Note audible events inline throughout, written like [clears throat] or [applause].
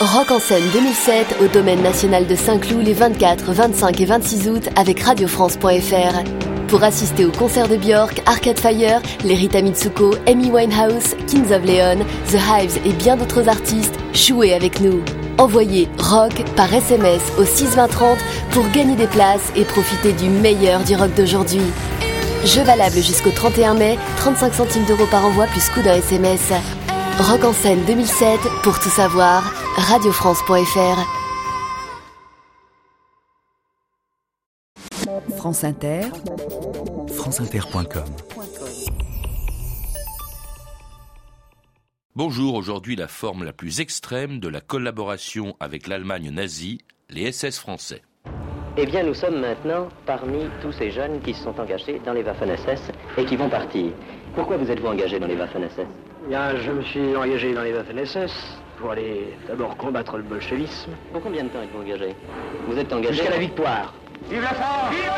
Rock en scène 2007 au domaine national de Saint-Cloud les 24, 25 et 26 août avec radiofrance.fr. Pour assister au concert de Björk, Arcade Fire, les Rita Mitsuko, Amy Winehouse, Kings of Leon, The Hives et bien d'autres artistes, jouez avec nous. Envoyez rock par SMS au 62030 pour gagner des places et profiter du meilleur du rock d'aujourd'hui. Jeu valable jusqu'au 31 mai, 35 centimes d'euros par envoi plus coût d'un SMS. Rock en scène 2007, pour tout savoir, radiofrance.fr. France Inter, franceinter.com Bonjour, aujourd'hui la forme la plus extrême de la collaboration avec l'Allemagne nazie, les SS français. Eh bien, nous sommes maintenant parmi tous ces jeunes qui se sont engagés dans les Waffen-SS et qui vont partir. Pourquoi vous êtes-vous engagé dans les Waffen-SS Bien, je me suis engagé dans les Waffen-SS pour aller d'abord combattre le bolchevisme. Pour combien de temps êtes-vous engagé Vous êtes engagé Jusqu'à la victoire. Vive la France Vive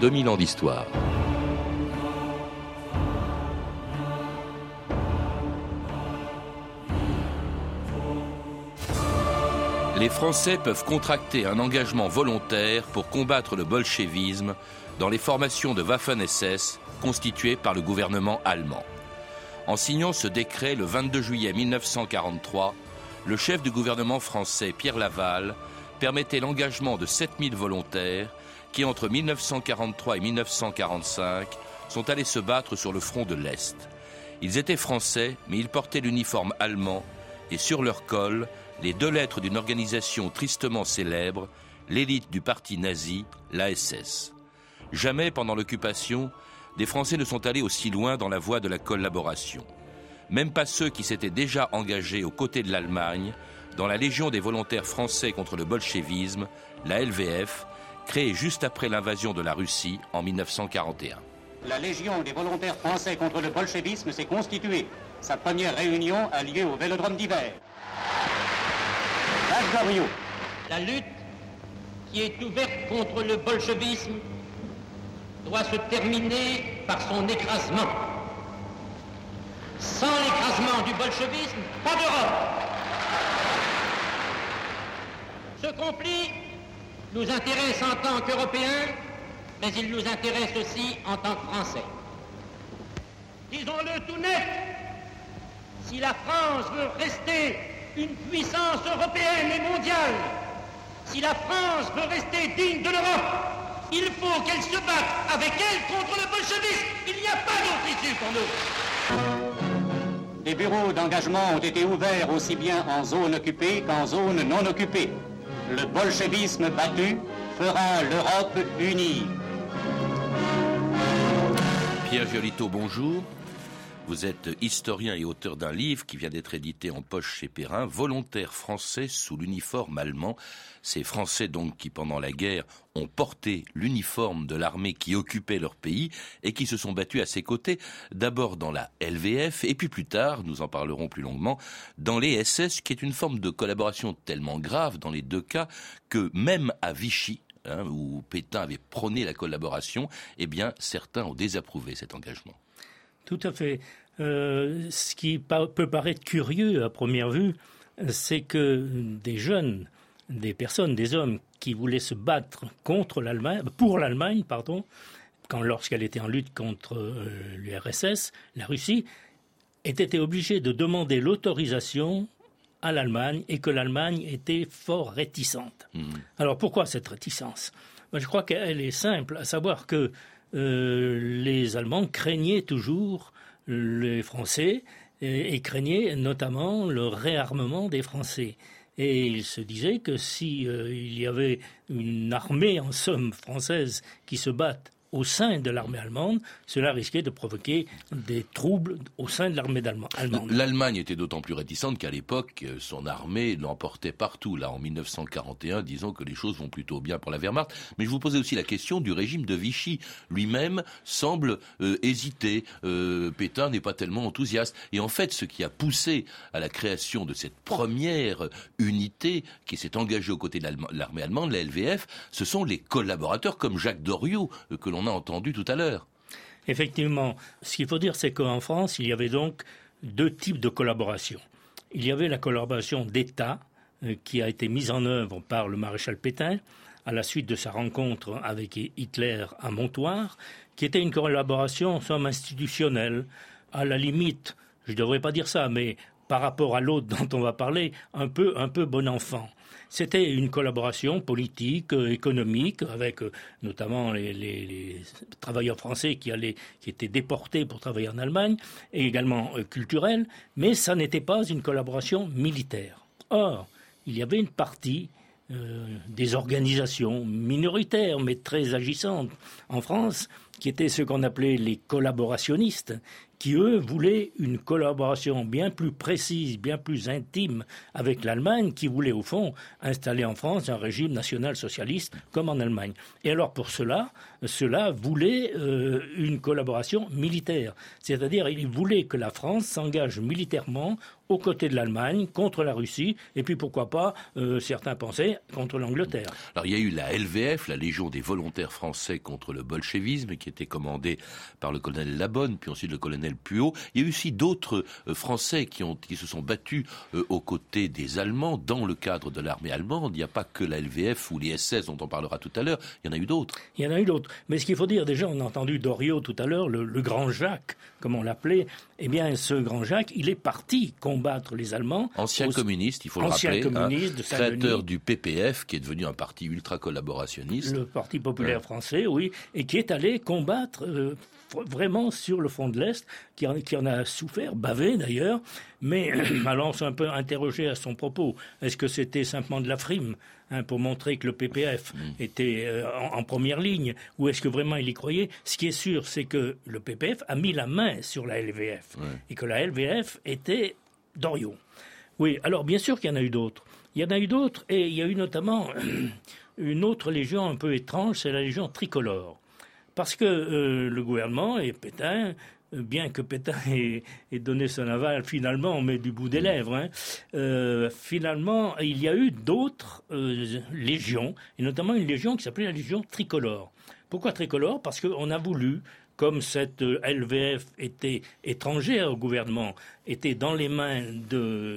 2000 ans d'histoire. Les Français peuvent contracter un engagement volontaire pour combattre le bolchevisme dans les formations de Waffen-SS constituées par le gouvernement allemand. En signant ce décret le 22 juillet 1943, le chef du gouvernement français, Pierre Laval, permettait l'engagement de 7000 volontaires qui, entre 1943 et 1945, sont allés se battre sur le front de l'Est. Ils étaient français, mais ils portaient l'uniforme allemand et sur leur col, les deux lettres d'une organisation tristement célèbre, l'élite du parti nazi, l'ASS. Jamais pendant l'occupation, des Français ne sont allés aussi loin dans la voie de la collaboration. Même pas ceux qui s'étaient déjà engagés aux côtés de l'Allemagne dans la Légion des volontaires français contre le bolchevisme, la LVF, créée juste après l'invasion de la Russie en 1941. La Légion des volontaires français contre le bolchevisme s'est constituée. Sa première réunion a lieu au Vélodrome d'hiver. La lutte qui est ouverte contre le bolchevisme doit se terminer par son écrasement. Sans l'écrasement du bolchevisme, pas d'Europe. Ce conflit nous intéresse en tant qu'Européens, mais il nous intéresse aussi en tant que Français. Disons-le tout net, si la France veut rester une puissance européenne et mondiale, si la France veut rester digne de l'Europe, il faut qu'elle se batte avec elle contre le bolchevisme. Il n'y a pas d'autre issue pour nous. Des bureaux d'engagement ont été ouverts aussi bien en zone occupée qu'en zone non occupée. Le bolchevisme battu fera l'Europe unie. Pierre Giolito, bonjour. Vous êtes historien et auteur d'un livre qui vient d'être édité en poche chez Perrin, Volontaires français sous l'uniforme allemand. Ces Français donc qui pendant la guerre ont porté l'uniforme de l'armée qui occupait leur pays et qui se sont battus à ses côtés, d'abord dans la LVF et puis plus tard, nous en parlerons plus longuement, dans les SS qui est une forme de collaboration tellement grave dans les deux cas que même à Vichy, hein, où Pétain avait prôné la collaboration, eh bien certains ont désapprouvé cet engagement. Tout à fait. Euh, ce qui peut paraître curieux à première vue, c'est que des jeunes, des personnes, des hommes qui voulaient se battre contre l'Allemagne, pour l'Allemagne, pardon, quand lorsqu'elle était en lutte contre euh, l'URSS, la Russie, aient été obligés de demander l'autorisation à l'Allemagne et que l'Allemagne était fort réticente. Mmh. Alors pourquoi cette réticence? Je crois qu'elle est simple, à savoir que les Allemands craignaient toujours les Français et, craignaient notamment le réarmement des Français. Et ils se disaient que si euh, il y avait une armée en somme française qui se batte au sein de l'armée allemande, cela risquait de provoquer des troubles au sein de l'armée allemande. L'Allemagne était d'autant plus réticente qu'à l'époque, son armée l'emportait partout. Là, en 1941, disons que les choses vont plutôt bien pour la Wehrmacht. Mais je vous posais aussi la question du régime de Vichy. Lui-même semble euh, hésiter. Euh, Pétain n'est pas tellement enthousiaste. Et en fait, ce qui a poussé à la création de cette première unité qui s'est engagée aux côtés de l'armée allemande, la LVF, ce sont les collaborateurs comme Jacques Doriot euh, que l'on a entendu tout à l'heure. Effectivement, ce qu'il faut dire, c'est qu'en France, il y avait donc deux types de collaboration. Il y avait la collaboration d'État euh, qui a été mise en œuvre par le maréchal Pétain à la suite de sa rencontre avec Hitler à Montoire, qui était une collaboration, somme, institutionnelle, à la limite, je ne devrais pas dire ça, mais par rapport à l'autre [laughs] dont on va parler, un peu, un peu bon enfant. C'était une collaboration politique, euh, économique, avec euh, notamment les, travailleurs français qui, allaient, qui étaient déportés pour travailler en Allemagne, et également euh, culturelle, mais ça n'était pas une collaboration militaire. Or, il y avait une partie des organisations minoritaires, mais très agissantes en France, qui étaient ce qu'on appelait les collaborationnistes, qui, eux, voulaient une collaboration bien plus précise, bien plus intime avec l'Allemagne, qui voulait, au fond, installer en France un régime national-socialiste comme en Allemagne. Et alors, pour cela, cela voulait euh, une collaboration militaire. C'est-à-dire, ils voulaient que la France s'engage militairement aux côtés de l'Allemagne, contre la Russie, et puis pourquoi pas, euh, certains pensaient, contre l'Angleterre. Alors il y a eu la LVF, la Légion des volontaires français contre le bolchevisme, qui était commandée par le colonel Labonne, puis ensuite le colonel Puot. Il y a eu aussi d'autres euh, Français qui, ont, qui se sont battus euh, aux côtés des Allemands dans le cadre de l'armée allemande. Il n'y a pas que la LVF ou les SS dont on parlera tout à l'heure, il y en a eu d'autres. Il y en a eu d'autres. Mais ce qu'il faut dire, déjà, on a entendu Doriot tout à l'heure, le, le grand Jacques, comme on l'appelait. Eh bien, ce grand Jacques, il est parti combattre les Allemands. Ancien communiste, il faut le rappeler. Communiste créateur du PPF, qui est devenu un parti ultra collaborationniste. Le Parti populaire français, oui, et qui est allé combattre euh, vraiment sur le front de l'Est, qui, qui, en a souffert, bavé d'ailleurs, mais alors on s'est un peu interrogé à son propos. Est-ce que c'était simplement de la frime hein, pour montrer que le PPF mm. était euh, en, première ligne, ou est-ce que vraiment il y croyait? Ce qui est sûr, c'est que le PPF a mis la main sur la LVF, et que la LVF était Doriot. Oui, alors bien sûr qu'il y en a eu d'autres. Il y en a eu d'autres, et il y a eu notamment [clears throat] une autre légion un peu étrange, c'est la légion tricolore. Parce que euh, le gouvernement et Pétain, euh, bien que Pétain [laughs] ait, donné son aval, finalement, on met du bout des lèvres. Hein, euh, finalement, il y a eu d'autres légions, et notamment une légion qui s'appelait la légion tricolore. Pourquoi tricolore? Parce qu'on a voulu comme cette LVF était étrangère au gouvernement, était dans les mains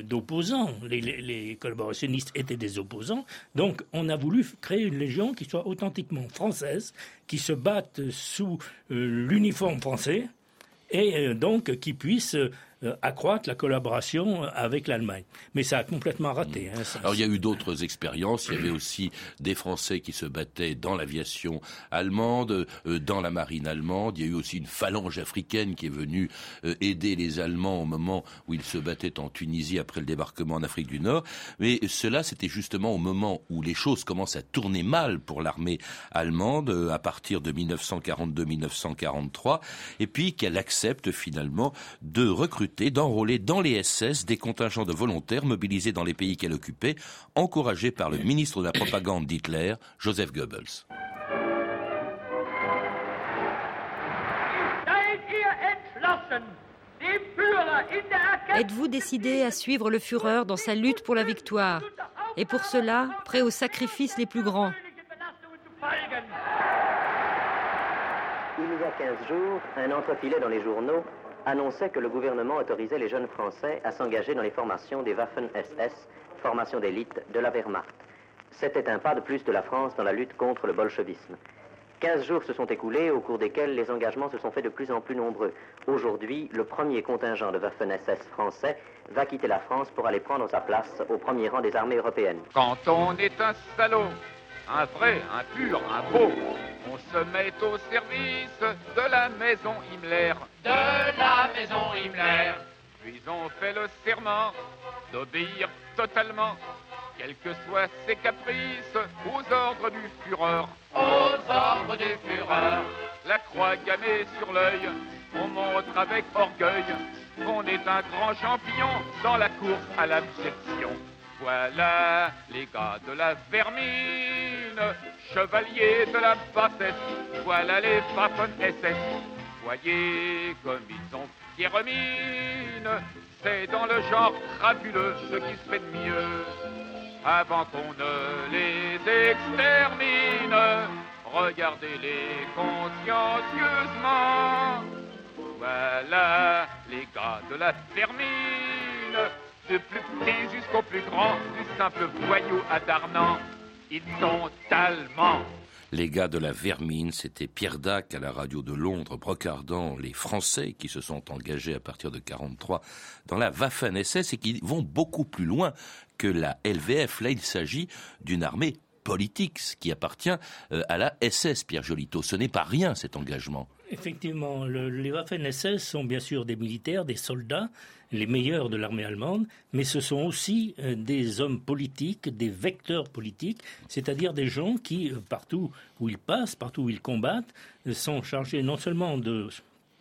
d'opposants, les, collaborationnistes étaient des opposants, donc on a voulu créer une légion qui soit authentiquement française, qui se batte sous euh, l'uniforme français, et euh, donc qui puisse euh, accroître la collaboration avec l'Allemagne. Mais ça a complètement raté. Hein, Alors il y a eu d'autres expériences. Il y avait aussi des Français qui se battaient dans l'aviation allemande, euh, dans la marine allemande. Il y a eu aussi une phalange africaine qui est venue euh, aider les Allemands au moment où ils se battaient en Tunisie après le débarquement en Afrique du Nord. Mais cela, c'était justement au moment où les choses commencent à tourner mal pour l'armée allemande à partir de 1942-1943, et puis qu'elle accepte finalement de recruter d'enrôler dans les SS des contingents de volontaires mobilisés dans les pays qu'elle occupait, encouragés par le ministre de la propagande d'Hitler, Joseph Goebbels. Êtes-vous décidé à suivre le Führer dans sa lutte pour la victoire et pour cela prêt aux sacrifices les plus grands? Il y a 15 jours, un entrefilet dans les journaux annonçait que le gouvernement autorisait les jeunes Français à s'engager dans les formations des Waffen-SS, formations d'élite de la Wehrmacht. C'était un pas de plus de la France dans la lutte contre le bolchevisme. Quinze jours se sont écoulés au cours desquels les engagements se sont faits de plus en plus nombreux. Aujourd'hui, le premier contingent de Waffen-SS français va quitter la France pour aller prendre sa place au premier rang des armées européennes. Quand on est un salaud, un vrai, un pur, un beau, on se met au service de la maison Himmler. De la maison Himmler. Puis on fait le serment d'obéir totalement, quels que soient ses caprices, aux ordres du Führer. Aux ordres du Führer. croix gammée sur l'œil, on montre avec orgueil qu'on est un grand champion dans la course à l'abjection. Voilà les gars de la vermine, chevaliers de la bassesse, voilà les Waffen SS. Voyez comme ils sont fiers mine, c'est dans le genre crapuleux ce qui se fait de mieux. Avant qu'on ne les extermine, regardez-les consciencieusement. Voilà les gars de la du plus petit jusqu'au plus grand, du simple voyou attardant, ils sont allemands. Les gars de la Vermine, c'était Pierre Dac à la radio de Londres, brocardant les Français qui se sont engagés à partir de 43 dans la Waffen-SS et qui vont beaucoup plus loin que la LVF. Là, il s'agit d'une armée politique, ce qui appartient euh, à la SS, Pierre Jolito. Ce n'est pas rien, cet engagement. Effectivement, les Waffen-SS sont bien sûr des militaires, des soldats, les meilleurs de l'armée allemande, mais ce sont aussi euh, des hommes politiques, des vecteurs politiques, c'est-à-dire des gens qui, euh, partout où ils passent, partout où ils combattent, sont chargés non seulement de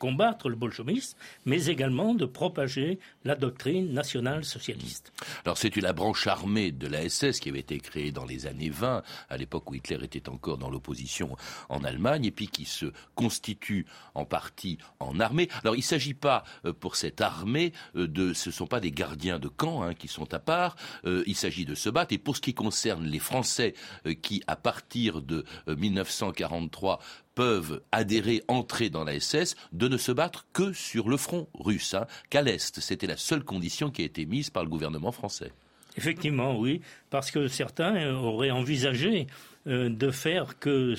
combattre le bolchevisme, mais également de propager la doctrine nationale socialiste. Alors c'est la branche armée de la SS qui avait été créée dans les années 20, à l'époque où Hitler était encore dans l'opposition en Allemagne, et puis qui se constitue en partie en armée. Alors il ne s'agit pas euh, pour cette armée euh, de, ce ne sont pas des gardiens de camp hein, qui sont à part. Euh, il s'agit de se battre. Et pour ce qui concerne les Français qui, à partir de 1943, peuvent adhérer, entrer dans la SS, de ne se battre que sur le front russe, hein, qu'à l'Est. C'était la seule condition qui a été mise par le gouvernement français. Effectivement, oui, parce que certains auraient envisagé euh, de faire que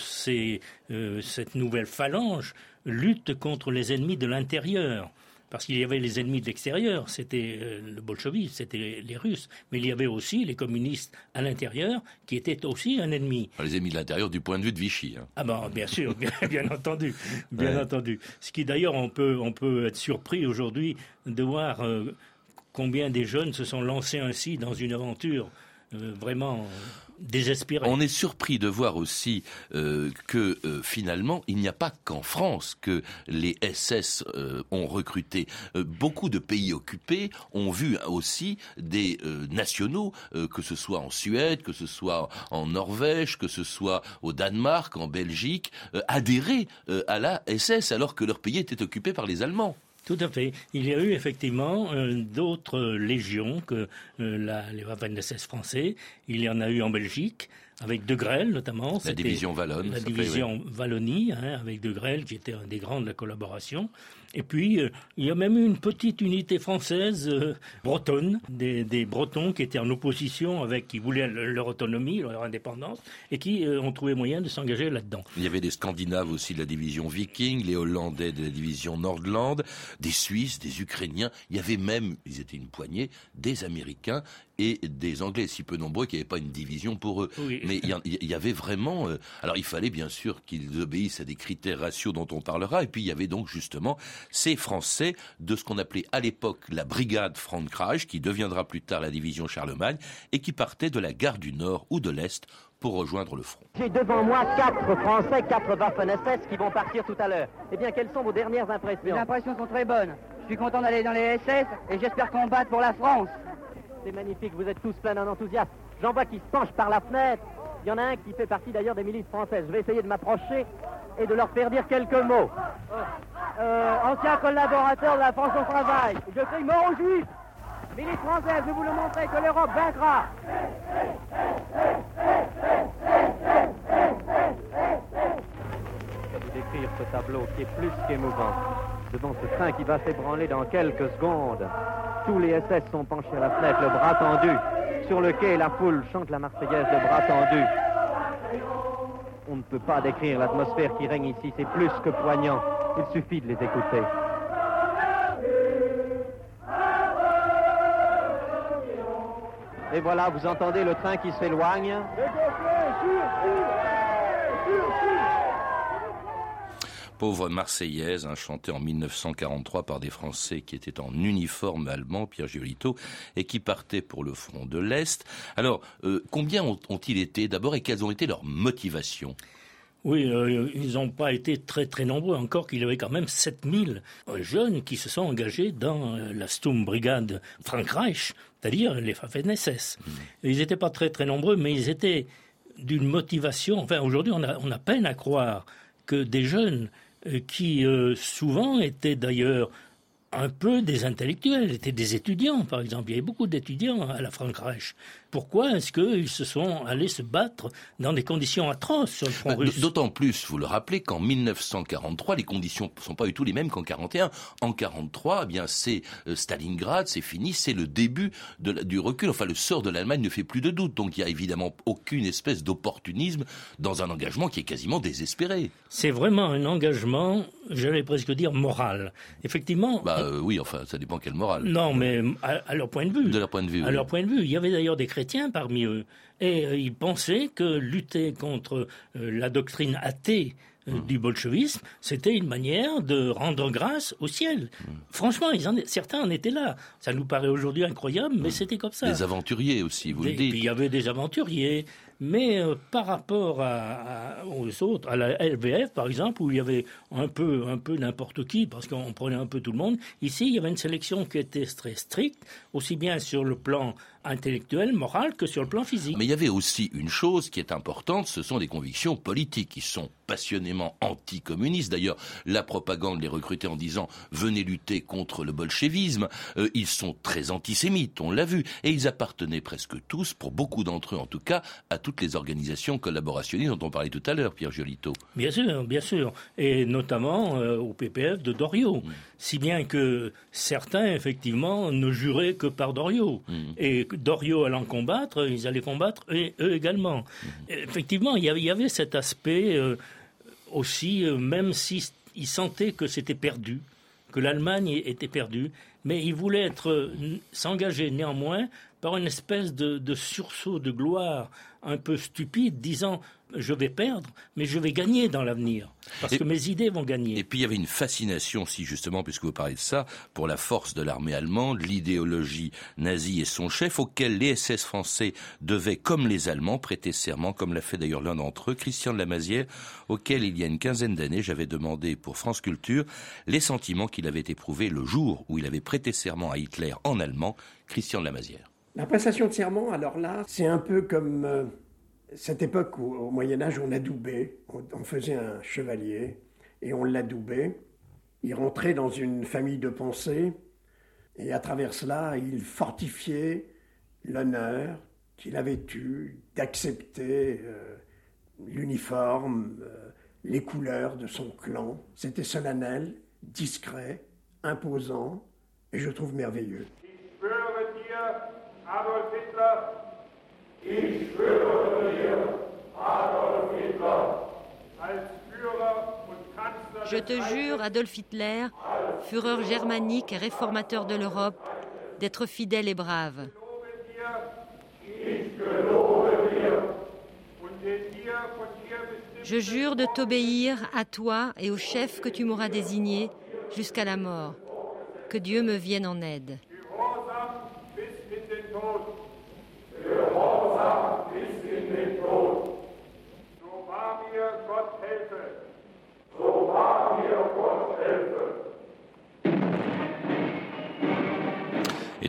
euh, cette nouvelle phalange lutte contre les ennemis de l'intérieur parce qu'il y avait les ennemis de l'extérieur, c'était euh, le bolchevisme, c'était les Russes, mais il y avait aussi les communistes à l'intérieur qui étaient aussi un ennemi. Les ennemis de l'intérieur du point de vue de Vichy. Hein. Ah ben bien sûr, [laughs] bien, entendu, bien entendu. Ce qui d'ailleurs on peut on peut être surpris aujourd'hui de voir euh, combien des jeunes se sont lancés ainsi dans une aventure vraiment désespéré. On est surpris de voir aussi euh, que euh, finalement, il n'y a pas qu'en France que les SS euh, ont recruté. beaucoup de pays occupés ont vu aussi des nationaux, que ce soit en Suède, que ce soit en Norvège, que ce soit au Danemark, en Belgique, adhérer à la SS alors que leur pays était occupé par les Allemands. Tout à fait. Il y a eu effectivement euh, d'autres légions que euh, les Waffen-SS français. Il y en a eu en Belgique, avec De Grelle notamment. La division Wallonne. La division Wallonie, hein, avec De Grelle, qui était un des grands de la collaboration. Et puis, euh, il y a même eu une petite unité française euh, bretonne, des, Bretons qui étaient en opposition avec, qui voulaient leur autonomie, leur indépendance, et qui euh, ont trouvé moyen de s'engager là-dedans. Il y avait des Scandinaves aussi de la division Viking, les Hollandais de la division Nordland, des Suisses, des Ukrainiens. Il y avait même, ils étaient une poignée, des Américains et des Anglais, si peu nombreux qu'il n'y avait pas une division pour eux. Mais il y, avait vraiment... alors il fallait bien sûr qu'ils obéissent à des critères ratios dont on parlera, et puis il y avait donc justement ces Français de ce qu'on appelait à l'époque la brigade Frankreich, qui deviendra plus tard la division Charlemagne, et qui partait de la gare du Nord ou de l'Est pour rejoindre le front. J'ai devant moi quatre Français, quatre Waffen-SS qui vont partir tout à l'heure. Eh bien, quelles sont vos dernières impressions Les impressions sont très bonnes. Je suis content d'aller dans les SS et j'espère combattre pour la France. C'est magnifique, vous êtes tous pleins d'un enthousiasme. J'en vois qui se penchent par la fenêtre. Il y en a un qui fait partie d'ailleurs des milices françaises. Je vais essayer de m'approcher et de leur faire dire quelques mots. Euh, ancien collaborateur de la France au travail, je crie mort aux juifs Milice française, je vous le montrer que l'Europe vaincra Je vais vous décrire ce tableau qui est plus qu'émouvant. Devant ce train qui va s'ébranler dans quelques secondes. Tous les SS sont penchés à la fenêtre, le bras tendu. Sur le quai, la foule chante la Marseillaise, le bras tendu. On ne peut pas décrire l'atmosphère qui règne ici, c'est plus que poignant. Il suffit de les écouter. Et voilà, vous entendez le train qui s'éloigne. Pauvre Marseillaise, hein, chantée en 1943 par des Français qui étaient en uniforme allemand, Pierre Giolito, et qui partaient pour le front de l'Est. Alors, euh, combien ont-ils été d'abord et quelles ont été leurs motivations? Oui, euh, ils n'ont pas été très très nombreux, encore qu'il y avait quand même 7000 jeunes qui se sont engagés dans euh, la Sturmbrigade Frankreich, c'est-à-dire les Waffen-SS. Mmh. Ils n'étaient pas très très nombreux, mais ils étaient d'une motivation. Enfin, aujourd'hui, on a, on a peine à croire que des jeunes euh, qui souvent étaient d'ailleurs un peu des intellectuels, étaient des étudiants, par exemple. Il y avait beaucoup d'étudiants à la Frankreich. Pourquoi est-ce qu'ils se sont allés se battre dans des conditions atroces sur le front bah, russe D'autant plus, vous le rappelez, qu'en 1943, les conditions ne sont pas du tout les mêmes qu'en 41. En 43, eh bien, c'est euh, Stalingrad, c'est fini, c'est le début du recul. Enfin, le sort de l'Allemagne ne fait plus de doute. Donc, il n'y a évidemment aucune espèce d'opportunisme dans un engagement qui est quasiment désespéré. C'est vraiment un engagement, j'allais presque dire, moral. Effectivement. Bah, euh, oui, enfin, ça dépend quelle morale. Non, mais à, leur point de vue. De leur point de vue. À leur point de vue. Il y avait d'ailleurs des chrétiens parmi eux. Et euh, ils pensaient que lutter contre euh, la doctrine athée mmh. du bolchevisme, c'était une manière de rendre grâce au ciel. Mmh. Franchement, certains en étaient là. Ça nous paraît aujourd'hui incroyable, mais mmh. c'était comme ça. Des aventuriers aussi, vous le dites. il y avait des aventuriers, mais euh, par rapport aux autres, à la LVF par exemple, où il y avait un peu, un peu n'importe qui, parce qu'on prenait un peu tout le monde, ici il y avait une sélection qui était très stricte, aussi bien sur le plan intellectuel, moral, que sur le plan physique. Mais il y avait aussi une chose qui est importante, ce sont des convictions politiques qui sont passionnément anticommunistes. D'ailleurs, la propagande les recrutait en disant venez lutter contre le bolchevisme. Euh, ils sont très antisémites, on l'a vu, et ils appartenaient presque tous, pour beaucoup d'entre eux en tout cas, à tout toutes les organisations collaborationnistes dont on parlait tout à l'heure, Pierre Jolito. Bien sûr, bien sûr. Et notamment euh, au PPF de Doriot. Mm. Si bien que certains, effectivement, ne juraient que par Doriot. Mm. Et Doriot allant combattre, ils allaient combattre et eux également. Mm. Effectivement, il y avait cet aspect euh, aussi, euh, même s'ils sentaient que c'était perdu, que l'Allemagne était perdue, mais ils voulaient être s'engager néanmoins par une espèce de sursaut de gloire un peu stupide, disant je vais perdre, mais je vais gagner dans l'avenir, parce que mes idées vont gagner. Et puis il y avait une fascination, si justement, puisque vous parlez de ça, pour la force de l'armée allemande, l'idéologie nazie et son chef, auquel les SS français devaient, comme les Allemands, prêter serment, comme l'a fait d'ailleurs l'un d'entre eux, Christian de la Mazière, auquel il y a une quinzaine d'années, j'avais demandé pour France Culture les sentiments qu'il avait éprouvés le jour où il avait prêté serment à Hitler en allemand, Christian de la Mazière. La prestation de serment, alors là, c'est un peu comme euh, cette époque où, au Moyen Âge, on adoubait, on, on faisait un chevalier et on l'adoubait. Il rentrait dans une famille de pensée et à travers cela, il fortifiait l'honneur qu'il avait eu d'accepter euh, l'uniforme, euh, les couleurs de son clan. C'était solennel, discret, imposant et je trouve merveilleux. Adolf Hitler, ich schwöre dir, Adolf Hitler, als Führer und Kanzler Je te jure, Adolf Hitler, Führer germanique et réformateur de l'Europe, d'être fidèle et brave. Je jure de t'obéir à toi et au chef que tu m'auras désigné jusqu'à la mort. Que Dieu me vienne en aide.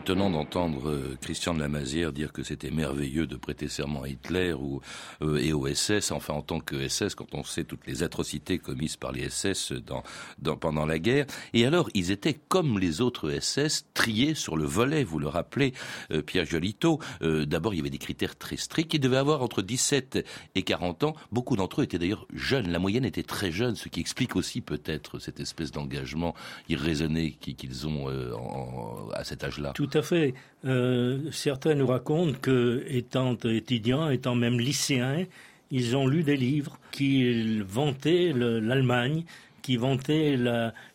Étonnant d'entendre euh, Christian de la Mazière dire que c'était merveilleux de prêter serment à Hitler ou, euh, et au SS, enfin en tant que SS, quand on sait toutes les atrocités commises par les SS dans, dans, pendant la guerre. Et alors, ils étaient comme les autres SS, triés sur le volet, vous le rappelez, euh, Pierre Jolito. D'abord, il y avait des critères très stricts. Ils devaient avoir entre 17 et 40 ans. Beaucoup d'entre eux étaient d'ailleurs jeunes. La moyenne était très jeune, ce qui explique aussi peut-être cette espèce d'engagement irraisonné qu'ils ont à cet âge-là. À fait. Euh, certains nous racontent que, étant étudiants, étant même lycéens, ils ont lu des livres qui vantaient l'Allemagne, qui vantaient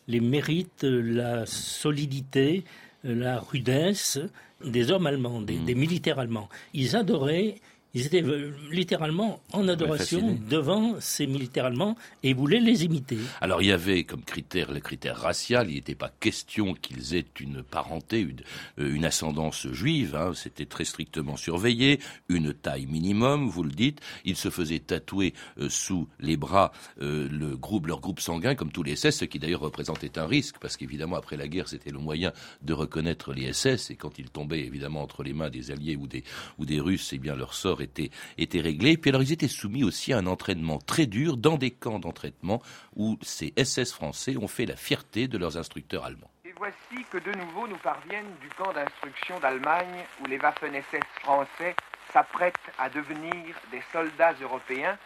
les mérites, la solidité, la rudesse des hommes allemands, des, mmh. militaires allemands. Ils adoraient Ils étaient euh, littéralement en adoration devant ces militaires allemands et voulaient les imiter. Alors il y avait comme critère le critère racial, il n'était pas question qu'ils aient une parenté, une, euh, ascendance juive, hein. c'était très strictement surveillé, une taille minimum, vous le dites, ils se faisaient tatouer euh, sous les bras le groupe, leur groupe sanguin, comme tous les SS, ce qui d'ailleurs représentait un risque, parce qu'évidemment après la guerre c'était le moyen de reconnaître les SS, et quand ils tombaient évidemment entre les mains des Alliés ou des, ou des Russes, eh bien leur sort était, était réglé. Puis alors ils étaient soumis aussi à un entraînement très dur dans des camps d'entraînement où ces SS français ont fait la fierté de leurs instructeurs allemands. Et voici que de nouveau nous parviennent du camp d'instruction d'Allemagne où les Waffen-SS français s'apprêtent à devenir des soldats européens.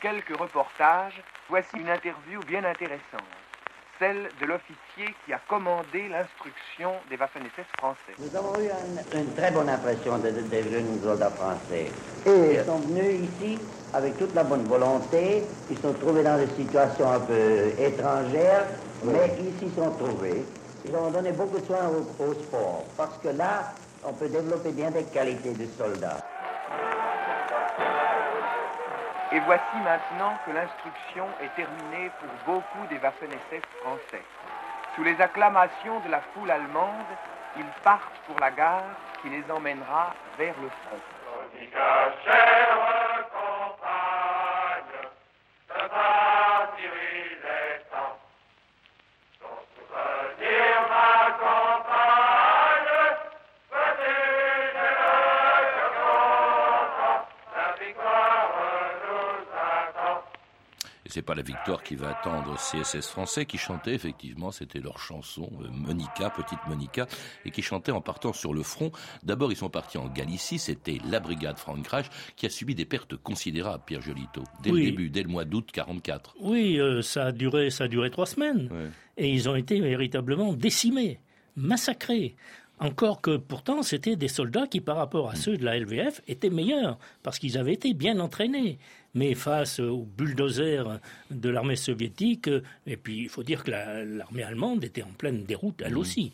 Quelques reportages. Voici une interview bien intéressante celle de l'officier qui a commandé l'instruction des Waffen-SS français. Nous avons eu une, très bonne impression des de, jeunes soldats français. Et ils sont venus ici avec toute la bonne volonté. Ils sont trouvés dans des situations un peu étrangères, mais ils s'y sont trouvés. Ils ont donné beaucoup de soin au, au sport, parce que là, on peut développer bien des qualités de soldats. Et voici maintenant que l'instruction est terminée pour beaucoup des Waffen-SS français. Sous les acclamations de la foule allemande, ils partent pour la gare qui les emmènera vers le front. C'est pas la victoire qui va attendre CSS français qui chantait effectivement, c'était leur chanson euh, Monica, petite Monica, et qui chantait en partant sur le front. D'abord, ils sont partis en Galicie, c'était la brigade Francrache qui a subi des pertes considérables, Pierre Jolito, dès le début, dès le mois d'août 44. Oui, euh, ça a duré, ça a duré trois semaines, et ils ont été véritablement décimés, massacrés. Encore que pourtant, c'était des soldats qui, par rapport à ceux de la LVF, étaient meilleurs, parce qu'ils avaient été bien entraînés. Mais face aux bulldozers de l'armée soviétique, et puis il faut dire que l'armée allemande était en pleine déroute, elle mmh. aussi.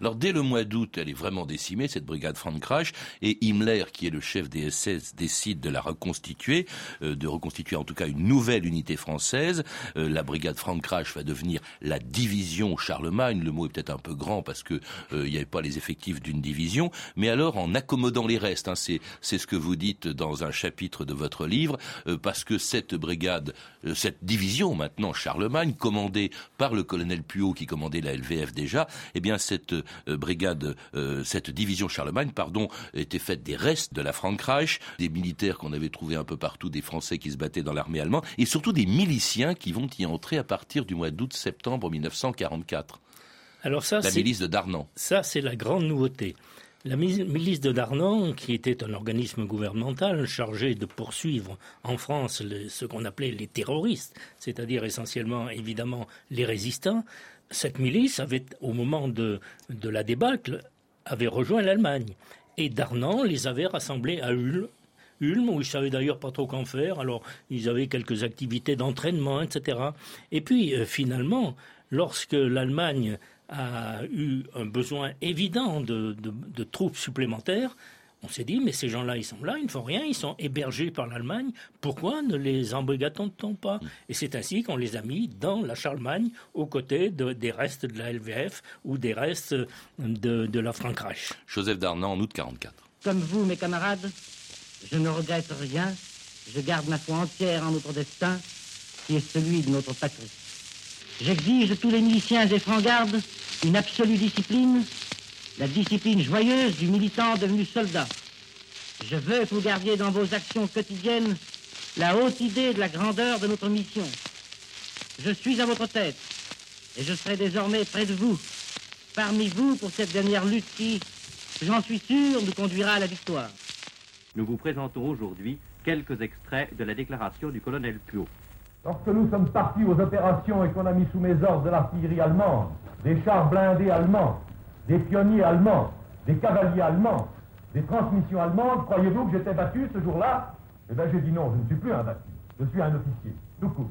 Alors dès le mois d'août, elle est vraiment décimée, cette brigade Frankreich, et Himmler, qui est le chef des SS, décide de la reconstituer, euh, de reconstituer en tout cas une nouvelle unité française. Euh, la brigade Frankreich va devenir la division Charlemagne. Le mot est peut-être un peu grand parce que euh, il n'y avait pas les effectifs d'une division, mais alors en accommodant les restes, hein, c'est c'est ce que vous dites dans un chapitre de votre livre, parce que cette brigade, cette division maintenant Charlemagne, commandée par le colonel Puot qui commandait la LVF déjà, eh bien cette cette euh, brigade, euh, cette division Charlemagne, pardon, était faite des restes de la Frankreich, des militaires qu'on avait trouvés un peu partout, des Français qui se battaient dans l'armée allemande, et surtout des miliciens qui vont y entrer à partir du mois d'août-septembre 1944. Alors ça, la milice de Darnan. Ça, c'est la grande nouveauté. La milice de Darnan, qui était un organisme gouvernemental chargé de poursuivre en France ce qu'on appelait les terroristes, c'est-à-dire essentiellement évidemment les résistants, cette milice avait, au moment de, la débâcle, avait rejoint l'Allemagne. Et Darnan les avait rassemblés à Ulm, Ulm, où ils savaient d'ailleurs pas trop qu'en faire. Alors, ils avaient quelques activités d'entraînement, etc. Et puis, euh, finalement, lorsque l'Allemagne a eu un besoin évident de troupes supplémentaires, on s'est dit, mais ces gens-là, ils sont là, ils ne font rien, ils sont hébergés par l'Allemagne, pourquoi ne les embrigadons-on pas Et c'est ainsi qu'on les a mis dans la Charlemagne, aux côtés des restes de la LVF ou des restes de, la Frankreich. Joseph Darnan, en août 44. Comme vous, mes camarades, je ne regrette rien, je garde ma foi entière en notre destin, qui est celui de notre patrie. J'exige de tous les miliciens et francs-gardes une absolue discipline la discipline joyeuse du militant devenu soldat. Je veux que vous gardiez dans vos actions quotidiennes la haute idée de la grandeur de notre mission. Je suis à votre tête et je serai désormais près de vous, parmi vous pour cette dernière lutte qui, j'en suis sûr, nous conduira à la victoire. Nous vous présentons aujourd'hui quelques extraits de la déclaration du colonel Puot. Lorsque nous sommes partis aux opérations et qu'on a mis sous mes ordres de l'artillerie allemande, des chars blindés allemands, des pionniers allemands, des cavaliers allemands, des transmissions allemandes, croyez-vous que j'étais battu ce jour-là? Eh bien, j'ai dit non, je ne suis plus un battu. Je suis un officier, tout court.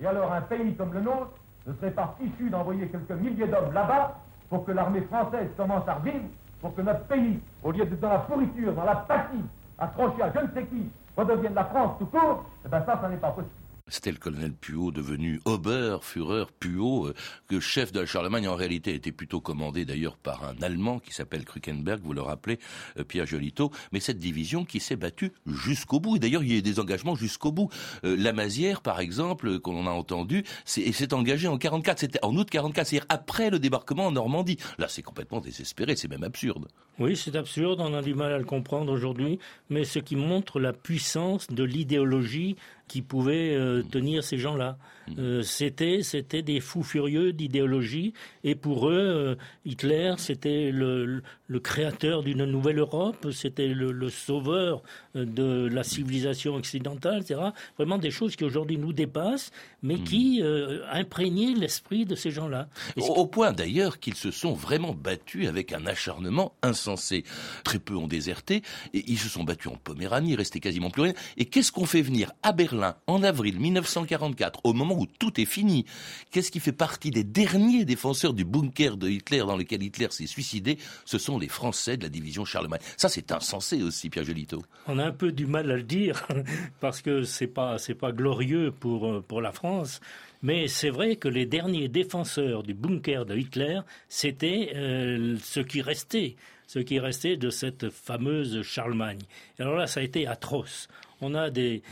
Et alors, un pays comme le nôtre ne serait pas fichu d'envoyer quelques milliers d'hommes là-bas pour que l'armée française commence à revivre, pour que notre pays, au lieu d'être dans la pourriture, dans la l'apathie, accrochés à je ne sais qui, redevienne la France tout court, eh bien ça, ça n'est pas possible. C'était le colonel Puot devenu Ober, Führer Puot, euh, que chef de la Charlemagne en réalité était plutôt commandé d'ailleurs par un Allemand qui s'appelle Krukenberg, vous le rappelez, euh, Pierre Jolito, mais cette division qui s'est battue jusqu'au bout. Et d'ailleurs, il y a eu des engagements jusqu'au bout. Euh, la Mazière, par exemple, qu'on a entendu, s'est engagé en 44, c'était en août 44, c'est-à-dire après le débarquement en Normandie. Là, c'est complètement désespéré, c'est même absurde. Oui, c'est absurde, on a du mal à le comprendre aujourd'hui, mais ce qui montre la puissance de l'idéologie qui pouvaient euh, tenir ces gens-là. Mm. Euh, c'était, c'était des fous furieux d'idéologie, et pour eux, euh, Hitler, c'était le, le, créateur d'une nouvelle Europe, c'était le, le, sauveur de la civilisation occidentale, etc. Vraiment des choses qui aujourd'hui nous dépassent, mais mm. qui imprégnaient l'esprit de ces gens-là. Au, point d'ailleurs qu'ils se sont vraiment battus avec un acharnement insensé. Très peu ont déserté, et ils se sont battus en Poméranie, il restait quasiment plus rien. Et qu'est-ce qu'on fait venir à Berlin en avril 1944, au moment où tout est fini, qu'est-ce qui fait partie des derniers défenseurs du bunker de Hitler dans lequel Hitler s'est suicidé? Ce sont Français de la division Charlemagne. Ça, c'est insensé aussi, Pierre Gelito. On a un peu du mal à le dire [laughs] parce que c'est pas c'est pas glorieux pour euh, pour la France. Mais c'est vrai que les derniers défenseurs du bunker de Hitler, c'était euh, ce qui restait, ce qui restait de cette fameuse Charlemagne. alors là, ça a été atroce on a des,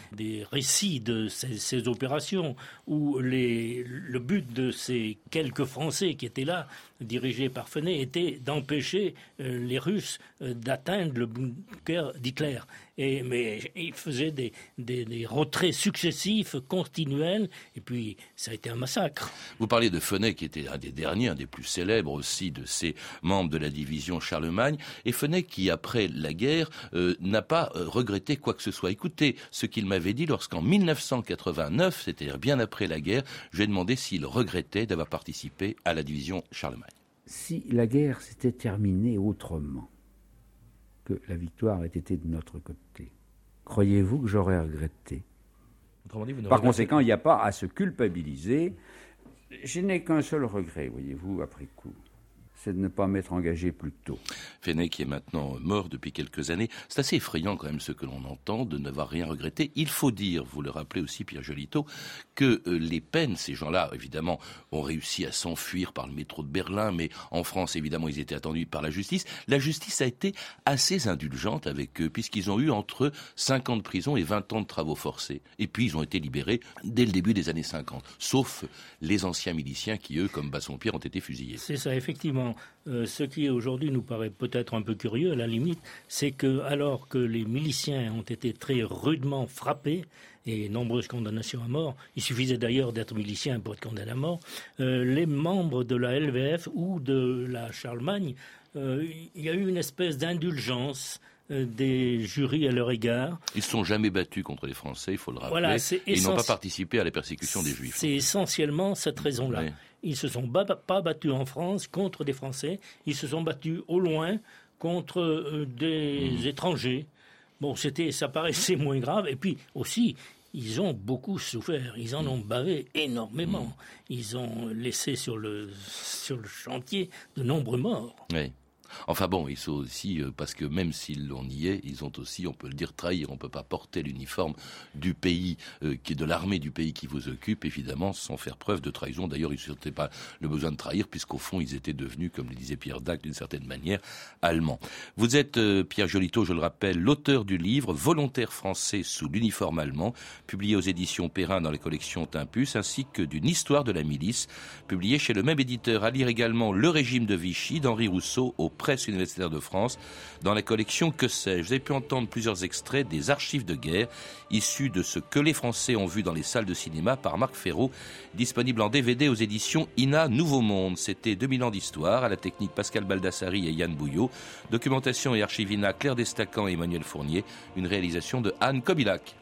récits de ces, opérations où le but de ces quelques Français qui étaient là, dirigés par Fenet, était d'empêcher euh, les Russes euh, d'atteindre le bunker d'Hitler mais il faisait des, des, retraits successifs, continuels, et puis ça a été un massacre. Vous parlez de Fenet, qui était un des derniers, un des plus célèbres aussi de ces membres de la division Charlemagne, et Fenet qui, après la guerre, euh, n'a pas regretté quoi que ce soit. Écoutez ce qu'il m'avait dit lorsqu'en 1989, c'est-à-dire bien après la guerre, je lui ai demandé s'il regrettait d'avoir participé à la division Charlemagne. Si la guerre s'était terminée autrement, que la victoire ait été de notre côté. Croyez-vous que j'aurais regretté? Par conséquent, il n'y a pas à se culpabiliser. Je n'ai qu'un seul regret, voyez-vous, après coup c'est de ne pas m'être engagé plus tôt. Fenet, qui est maintenant mort depuis quelques années, c'est assez effrayant quand même ce que l'on entend, de n'avoir rien regretté. Il faut dire, vous le rappelez aussi Pierre Jolito, que euh, les peines, ces gens-là, évidemment, ont réussi à s'enfuir par le métro de Berlin, mais en France, évidemment, ils étaient attendus par la justice. La justice a été assez indulgente avec eux, puisqu'ils ont eu entre 5 ans de prison et 20 ans de travaux forcés. Et puis, ils ont été libérés dès le début des années 50, sauf les anciens miliciens qui, eux, comme Bassompierre, ont été fusillés. C'est ça, effectivement. Euh, ce qui aujourd'hui nous paraît peut-être un peu curieux à la limite, c'est que alors que les miliciens ont été très rudement frappés et nombreuses condamnations à mort, il suffisait d'ailleurs d'être milicien pour être condamné à mort, euh, les membres de la LVF ou de la Charlemagne, euh, il y a eu une espèce d'indulgence des jurys à leur égard. Ils ne sont jamais battus contre les Français, il faut le rappeler. ils n'ont pas participé à la persécution des Juifs. C'est essentiellement cette raison-là. Ils se sont pas battus en France contre des Français, ils se sont battus au loin contre euh, des mmh. étrangers. Bon, c'était, ça paraissait [laughs] moins grave. Et puis aussi, ils ont beaucoup souffert. Ils en ont bavé énormément. Mmh. Ils ont laissé sur le sur le chantier de nombreux morts. Oui. Enfin bon, ils sont aussi, euh, parce que même s'ils l'on y est, ils ont aussi, on peut le dire, trahir. On ne peut pas porter l'uniforme du pays, euh, qui est de l'armée du pays qui vous occupe, évidemment, sans faire preuve de trahison. D'ailleurs, ils ne pas le besoin de trahir, puisqu'au fond, ils étaient devenus, comme le disait Pierre Dac, d'une certaine manière, allemands. Vous êtes, euh, Pierre Jolito, je le rappelle, l'auteur du livre Volontaire français sous l'uniforme allemand, publié aux éditions Perrin dans les collections Timpus, ainsi que d'une histoire de la milice, publié chez le même éditeur. À lire également Le régime de Vichy d'Henri Rousseau au presse universitaire de France dans la collection Que sais-je. Vous avez pu entendre plusieurs extraits des archives de guerre issus de ce que les Français ont vu dans les salles de cinéma par Marc Ferraud, disponible en DVD aux éditions INA Nouveau Monde. C'était 2000 ans d'histoire à la technique Pascal Baldassari et Yann Bouillot, documentation et archivina Claire Destacan et Emmanuel Fournier, une réalisation de Anne Kobilac.